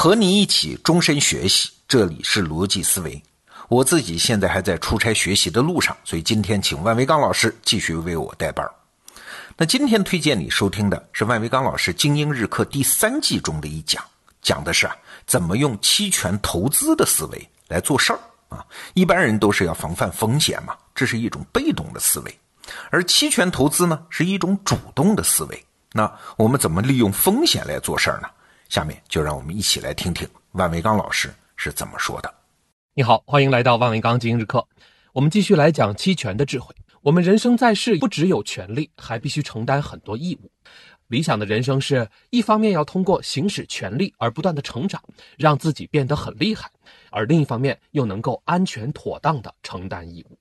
和你一起终身学习，这里是逻辑思维。我自己现在还在出差学习的路上，所以今天请万维刚老师继续为我带班。那今天推荐你收听的是万维刚老师精英日课第三季中的一讲，讲的是啊怎么用期权投资的思维来做事儿啊。一般人都是要防范风险嘛，这是一种被动的思维，而期权投资呢是一种主动的思维。那我们怎么利用风险来做事儿呢？下面就让我们一起来听听万维刚老师是怎么说的。你好，欢迎来到万维刚今日课。我们继续来讲期权的智慧。我们人生在世，不只有权利，还必须承担很多义务。理想的人生是一方面要通过行使权利而不断的成长，让自己变得很厉害，而另一方面又能够安全妥当的承担义务。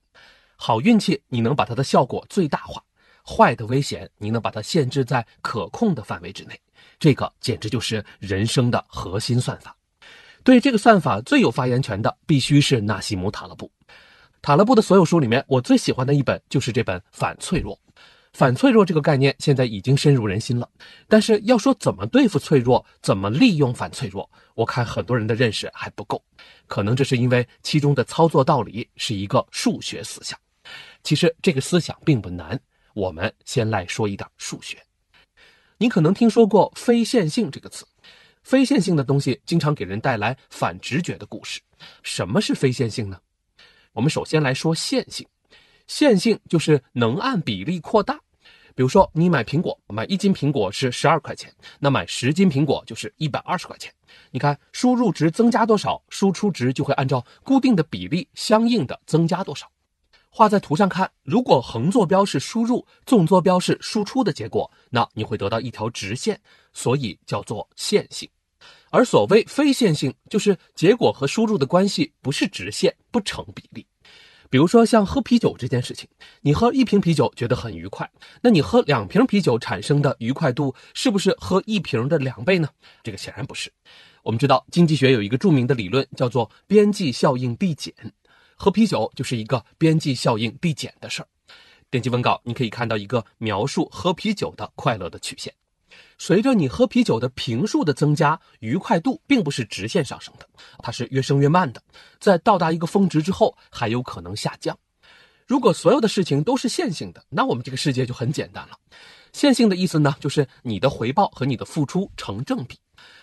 好运气，你能把它的效果最大化；坏的危险，你能把它限制在可控的范围之内。这个简直就是人生的核心算法。对这个算法最有发言权的，必须是纳西姆·塔勒布。塔勒布的所有书里面，我最喜欢的一本就是这本《反脆弱》。反脆弱这个概念现在已经深入人心了，但是要说怎么对付脆弱，怎么利用反脆弱，我看很多人的认识还不够。可能这是因为其中的操作道理是一个数学思想。其实这个思想并不难，我们先来说一点数学。你可能听说过非线性这个词，非线性的东西经常给人带来反直觉的故事。什么是非线性呢？我们首先来说线性，线性就是能按比例扩大。比如说，你买苹果，买一斤苹果是十二块钱，那买十斤苹果就是一百二十块钱。你看，输入值增加多少，输出值就会按照固定的比例相应的增加多少。画在图上看，如果横坐标是输入，纵坐标是输出的结果，那你会得到一条直线，所以叫做线性。而所谓非线性，就是结果和输入的关系不是直线，不成比例。比如说像喝啤酒这件事情，你喝一瓶啤酒觉得很愉快，那你喝两瓶啤酒产生的愉快度是不是喝一瓶的两倍呢？这个显然不是。我们知道经济学有一个著名的理论叫做边际效应递减。喝啤酒就是一个边际效应递减的事儿。点击文稿，你可以看到一个描述喝啤酒的快乐的曲线。随着你喝啤酒的瓶数的增加，愉快度并不是直线上升的，它是越升越慢的。在到达一个峰值之后，还有可能下降。如果所有的事情都是线性的，那我们这个世界就很简单了。线性的意思呢，就是你的回报和你的付出成正比。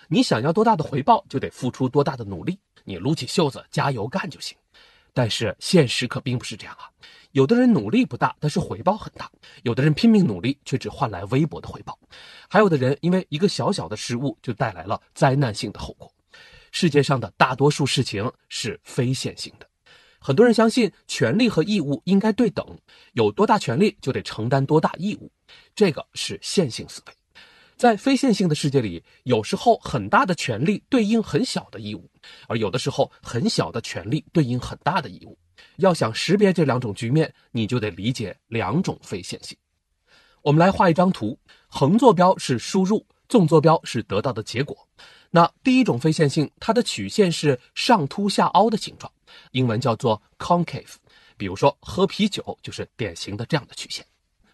你想要多大的回报，就得付出多大的努力。你撸起袖子加油干就行。但是现实可并不是这样啊！有的人努力不大，但是回报很大；有的人拼命努力，却只换来微薄的回报；还有的人因为一个小小的失误，就带来了灾难性的后果。世界上的大多数事情是非线性的。很多人相信权利和义务应该对等，有多大权利就得承担多大义务，这个是线性思维。在非线性的世界里，有时候很大的权利对应很小的义务，而有的时候很小的权利对应很大的义务。要想识别这两种局面，你就得理解两种非线性。我们来画一张图，横坐标是输入，纵坐标是得到的结果。那第一种非线性，它的曲线是上凸下凹的形状，英文叫做 concave。比如说喝啤酒就是典型的这样的曲线。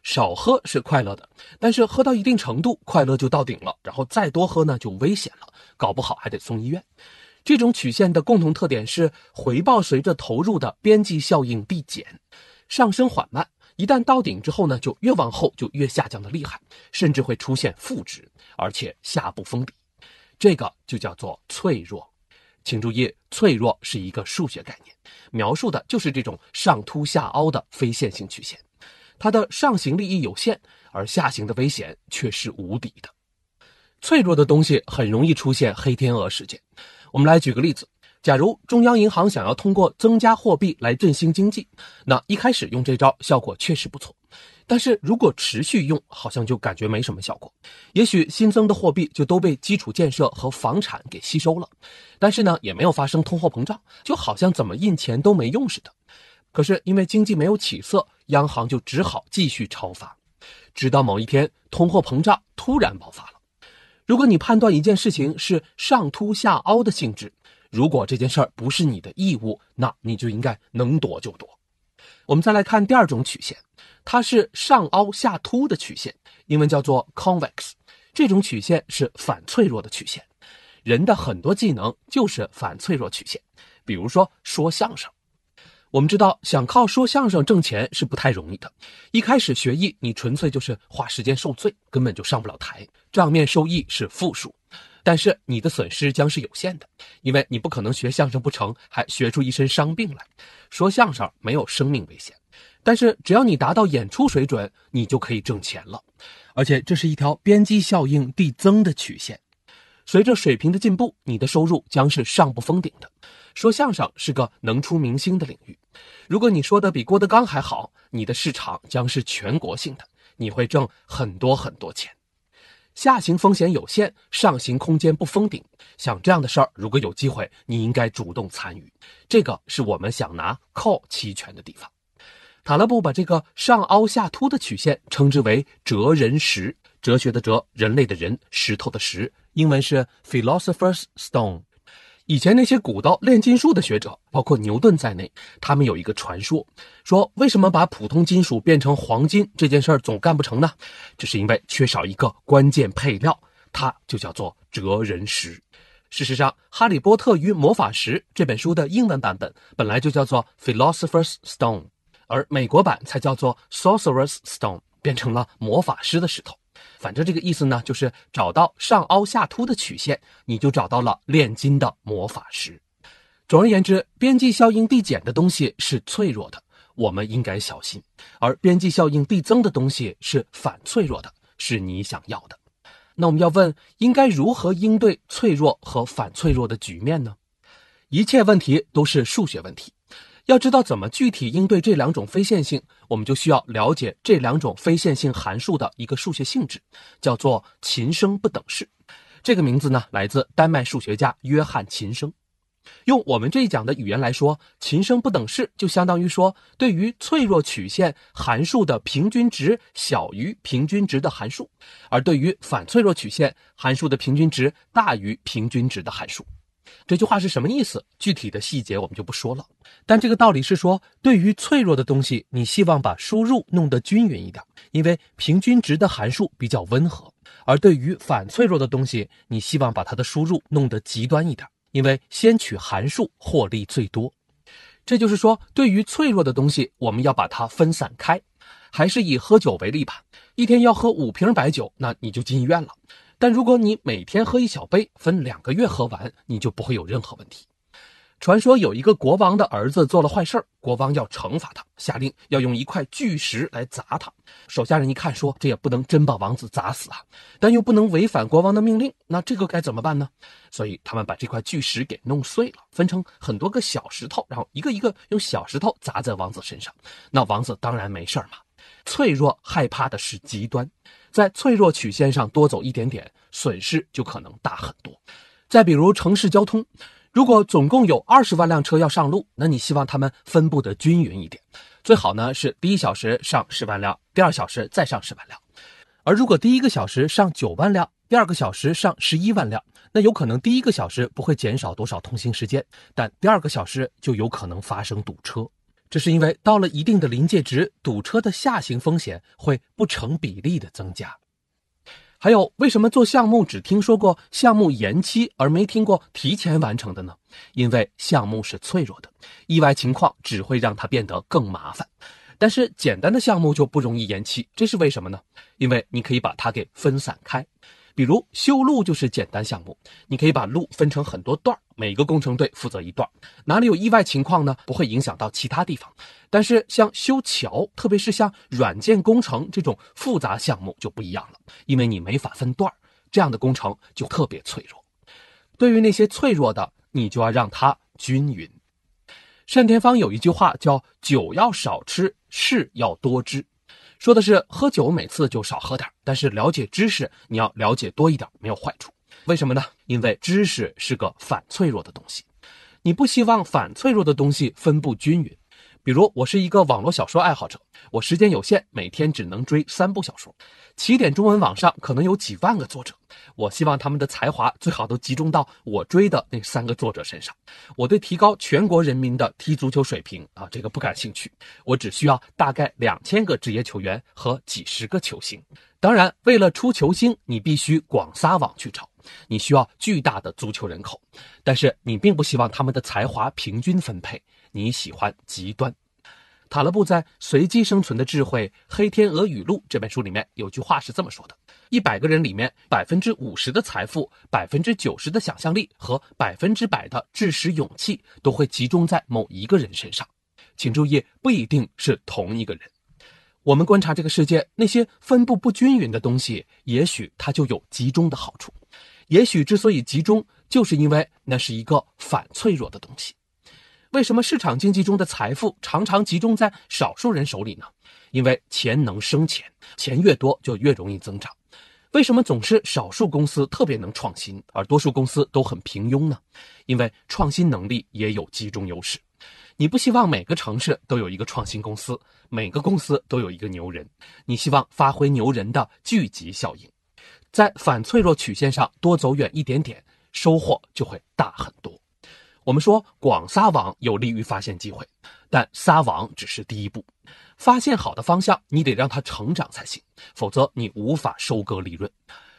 少喝是快乐的，但是喝到一定程度，快乐就到顶了，然后再多喝呢就危险了，搞不好还得送医院。这种曲线的共同特点是回报随着投入的边际效应递减，上升缓慢，一旦到顶之后呢，就越往后就越下降的厉害，甚至会出现负值，而且下不封底。这个就叫做脆弱。请注意，脆弱是一个数学概念，描述的就是这种上凸下凹的非线性曲线。它的上行利益有限，而下行的危险却是无底的。脆弱的东西很容易出现黑天鹅事件。我们来举个例子：假如中央银行想要通过增加货币来振兴经济，那一开始用这招效果确实不错。但是如果持续用，好像就感觉没什么效果。也许新增的货币就都被基础建设和房产给吸收了，但是呢，也没有发生通货膨胀，就好像怎么印钱都没用似的。可是因为经济没有起色，央行就只好继续超发，直到某一天通货膨胀突然爆发了。如果你判断一件事情是上凸下凹的性质，如果这件事儿不是你的义务，那你就应该能躲就躲。我们再来看第二种曲线，它是上凹下凸的曲线，英文叫做 convex。这种曲线是反脆弱的曲线。人的很多技能就是反脆弱曲线，比如说说相声。我们知道，想靠说相声挣钱是不太容易的。一开始学艺，你纯粹就是花时间受罪，根本就上不了台，账面收益是负数。但是你的损失将是有限的，因为你不可能学相声不成，还学出一身伤病来。说相声没有生命危险，但是只要你达到演出水准，你就可以挣钱了。而且这是一条边际效应递增的曲线，随着水平的进步，你的收入将是上不封顶的。说相声是个能出明星的领域，如果你说的比郭德纲还好，你的市场将是全国性的，你会挣很多很多钱。下行风险有限，上行空间不封顶。像这样的事儿，如果有机会，你应该主动参与。这个是我们想拿 call 期权的地方。塔勒布把这个上凹下凸的曲线称之为哲人石，哲学的哲，人类的人，石头的石，英文是 philosopher's stone。以前那些古道炼金术的学者，包括牛顿在内，他们有一个传说，说为什么把普通金属变成黄金这件事儿总干不成呢？这是因为缺少一个关键配料，它就叫做哲人石。事实上，《哈利波特与魔法石》这本书的英文版本本来就叫做 Philosopher's Stone，而美国版才叫做 Sorcerer's Stone，变成了魔法师的石头。反正这个意思呢，就是找到上凹下凸的曲线，你就找到了炼金的魔法石。总而言之，边际效应递减的东西是脆弱的，我们应该小心；而边际效应递增的东西是反脆弱的，是你想要的。那我们要问，应该如何应对脆弱和反脆弱的局面呢？一切问题都是数学问题。要知道怎么具体应对这两种非线性，我们就需要了解这两种非线性函数的一个数学性质，叫做琴声不等式。这个名字呢，来自丹麦数学家约翰琴声。用我们这一讲的语言来说，琴声不等式就相当于说，对于脆弱曲线函数的平均值小于平均值的函数，而对于反脆弱曲线函数的平均值大于平均值的函数。这句话是什么意思？具体的细节我们就不说了。但这个道理是说，对于脆弱的东西，你希望把输入弄得均匀一点，因为平均值的函数比较温和；而对于反脆弱的东西，你希望把它的输入弄得极端一点，因为先取函数获利最多。这就是说，对于脆弱的东西，我们要把它分散开。还是以喝酒为例吧，一天要喝五瓶白酒，那你就进医院了。但如果你每天喝一小杯，分两个月喝完，你就不会有任何问题。传说有一个国王的儿子做了坏事国王要惩罚他，下令要用一块巨石来砸他。手下人一看，说这也不能真把王子砸死啊，但又不能违反国王的命令，那这个该怎么办呢？所以他们把这块巨石给弄碎了，分成很多个小石头，然后一个一个用小石头砸在王子身上。那王子当然没事嘛。脆弱害怕的是极端，在脆弱曲线上多走一点点，损失就可能大很多。再比如城市交通，如果总共有二十万辆车要上路，那你希望他们分布的均匀一点，最好呢是第一小时上十万辆，第二小时再上十万辆。而如果第一个小时上九万辆，第二个小时上十一万辆，那有可能第一个小时不会减少多少通行时间，但第二个小时就有可能发生堵车。这是因为到了一定的临界值，堵车的下行风险会不成比例的增加。还有，为什么做项目只听说过项目延期，而没听过提前完成的呢？因为项目是脆弱的，意外情况只会让它变得更麻烦。但是简单的项目就不容易延期，这是为什么呢？因为你可以把它给分散开。比如修路就是简单项目，你可以把路分成很多段每个工程队负责一段哪里有意外情况呢？不会影响到其他地方。但是像修桥，特别是像软件工程这种复杂项目就不一样了，因为你没法分段这样的工程就特别脆弱。对于那些脆弱的，你就要让它均匀。单田芳有一句话叫“酒要少吃，事要多知”。说的是喝酒每次就少喝点但是了解知识你要了解多一点，没有坏处。为什么呢？因为知识是个反脆弱的东西，你不希望反脆弱的东西分布均匀。比如，我是一个网络小说爱好者，我时间有限，每天只能追三部小说。起点中文网上可能有几万个作者，我希望他们的才华最好都集中到我追的那三个作者身上。我对提高全国人民的踢足球水平啊，这个不感兴趣。我只需要大概两千个职业球员和几十个球星。当然，为了出球星，你必须广撒网去找。你需要巨大的足球人口，但是你并不希望他们的才华平均分配，你喜欢极端。塔勒布在《随机生存的智慧：黑天鹅语录》这本书里面有句话是这么说的：一百个人里面，百分之五十的财富、百分之九十的想象力和百分之百的知识勇气都会集中在某一个人身上。请注意，不一定是同一个人。我们观察这个世界，那些分布不均匀的东西，也许它就有集中的好处。也许之所以集中，就是因为那是一个反脆弱的东西。为什么市场经济中的财富常常集中在少数人手里呢？因为钱能生钱，钱越多就越容易增长。为什么总是少数公司特别能创新，而多数公司都很平庸呢？因为创新能力也有集中优势。你不希望每个城市都有一个创新公司，每个公司都有一个牛人。你希望发挥牛人的聚集效应，在反脆弱曲线上多走远一点点，收获就会大很多。我们说广撒网有利于发现机会，但撒网只是第一步。发现好的方向，你得让它成长才行，否则你无法收割利润。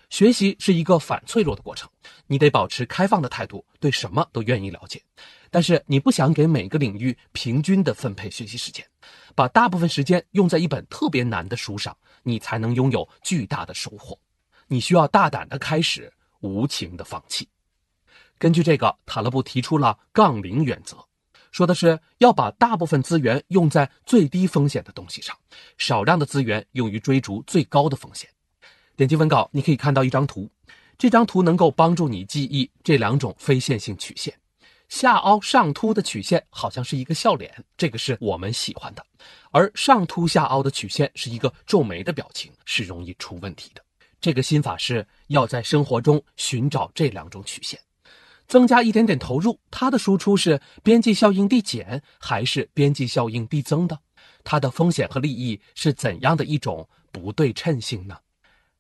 学习是一个反脆弱的过程，你得保持开放的态度，对什么都愿意了解。但是你不想给每个领域平均的分配学习时间，把大部分时间用在一本特别难的书上，你才能拥有巨大的收获。你需要大胆的开始，无情的放弃。根据这个，塔勒布提出了杠铃原则，说的是要把大部分资源用在最低风险的东西上，少量的资源用于追逐最高的风险。点击文稿，你可以看到一张图，这张图能够帮助你记忆这两种非线性曲线。下凹上凸的曲线好像是一个笑脸，这个是我们喜欢的；而上凸下凹的曲线是一个皱眉的表情，是容易出问题的。这个心法是要在生活中寻找这两种曲线。增加一点点投入，它的输出是边际效应递减还是边际效应递增的？它的风险和利益是怎样的一种不对称性呢？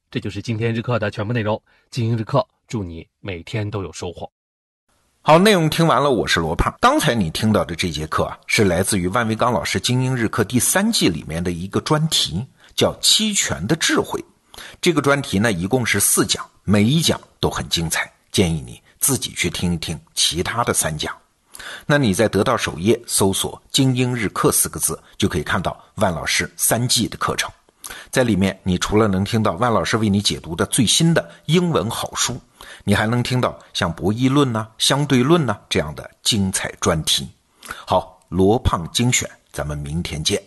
这就是今天日课的全部内容。精英日课，祝你每天都有收获。好，内容听完了，我是罗胖。刚才你听到的这节课啊，是来自于万维刚老师《精英日课》第三季里面的一个专题，叫“期权的智慧”。这个专题呢，一共是四讲，每一讲都很精彩，建议你。自己去听一听其他的三讲，那你在得到首页搜索“精英日课”四个字，就可以看到万老师三季的课程。在里面，你除了能听到万老师为你解读的最新的英文好书，你还能听到像博弈论呐、相对论呐这样的精彩专题。好，罗胖精选，咱们明天见。